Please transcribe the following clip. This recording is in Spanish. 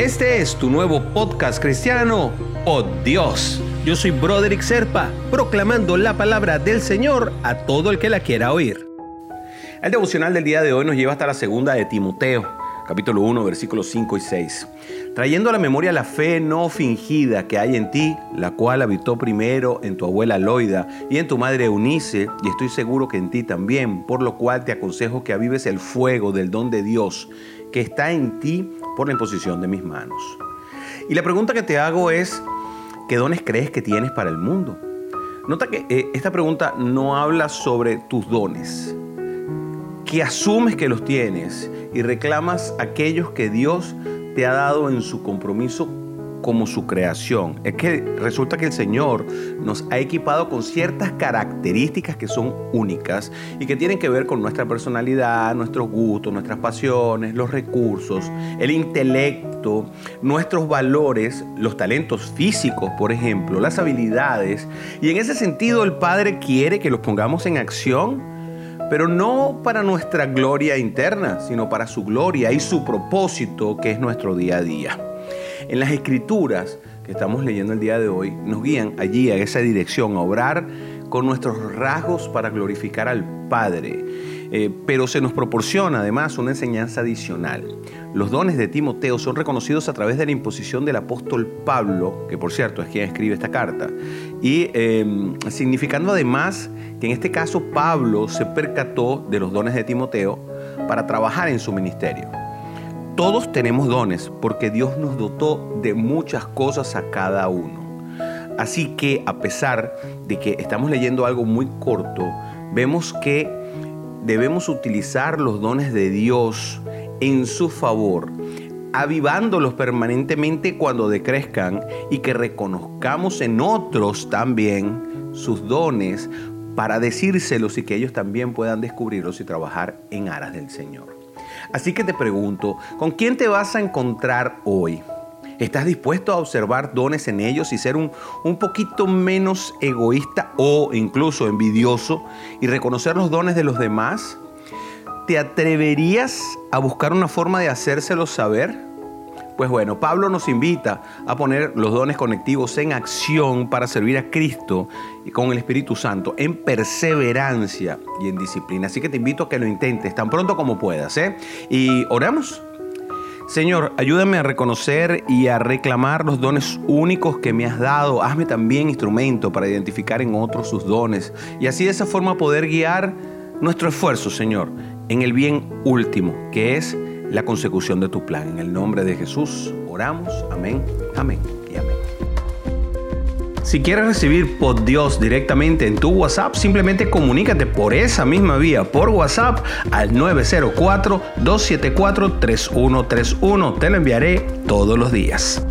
Este es tu nuevo podcast cristiano, Oh Dios. Yo soy Broderick Serpa, proclamando la palabra del Señor a todo el que la quiera oír. El devocional del día de hoy nos lleva hasta la segunda de Timoteo, capítulo 1, versículos 5 y 6. Trayendo a la memoria la fe no fingida que hay en ti, la cual habitó primero en tu abuela Loida y en tu madre Eunice, y estoy seguro que en ti también, por lo cual te aconsejo que avives el fuego del don de Dios que está en ti por la imposición de mis manos. Y la pregunta que te hago es, ¿qué dones crees que tienes para el mundo? Nota que eh, esta pregunta no habla sobre tus dones, que asumes que los tienes y reclamas aquellos que Dios te ha dado en su compromiso como su creación. Es que resulta que el Señor nos ha equipado con ciertas características que son únicas y que tienen que ver con nuestra personalidad, nuestros gustos, nuestras pasiones, los recursos, el intelecto, nuestros valores, los talentos físicos, por ejemplo, las habilidades. Y en ese sentido el Padre quiere que los pongamos en acción pero no para nuestra gloria interna, sino para su gloria y su propósito, que es nuestro día a día. En las escrituras que estamos leyendo el día de hoy, nos guían allí a esa dirección, a obrar con nuestros rasgos para glorificar al Padre. Eh, pero se nos proporciona además una enseñanza adicional. Los dones de Timoteo son reconocidos a través de la imposición del apóstol Pablo, que por cierto es quien escribe esta carta, y em, significando además que en este caso Pablo se percató de los dones de Timoteo para trabajar en su ministerio. Todos tenemos dones porque Dios nos dotó de muchas cosas a cada uno. Así que a pesar de que estamos leyendo algo muy corto, vemos que debemos utilizar los dones de Dios en su favor, avivándolos permanentemente cuando decrezcan y que reconozcamos en otros también sus dones para decírselos y que ellos también puedan descubrirlos y trabajar en aras del Señor. Así que te pregunto, ¿con quién te vas a encontrar hoy? ¿Estás dispuesto a observar dones en ellos y ser un, un, poquito menos egoísta o incluso envidioso y reconocer los dones de los demás? ¿Te atreverías a buscar una forma de hacérselos saber? Pues bueno, Pablo nos invita a poner los dones conectivos en acción para servir a Cristo con el Espíritu Santo en perseverancia y en disciplina. Así que te invito a que lo intentes tan pronto como puedas. ¿eh? Y oramos. Señor, ayúdame a reconocer y a reclamar los dones únicos que me has dado. Hazme también instrumento para identificar en otros sus dones y así de esa forma poder guiar nuestro esfuerzo, Señor, en el bien último, que es la consecución de tu plan. En el nombre de Jesús oramos. Amén, amén y amén. Si quieres recibir por Dios directamente en tu WhatsApp, simplemente comunícate por esa misma vía, por WhatsApp, al 904-274-3131. Te lo enviaré todos los días.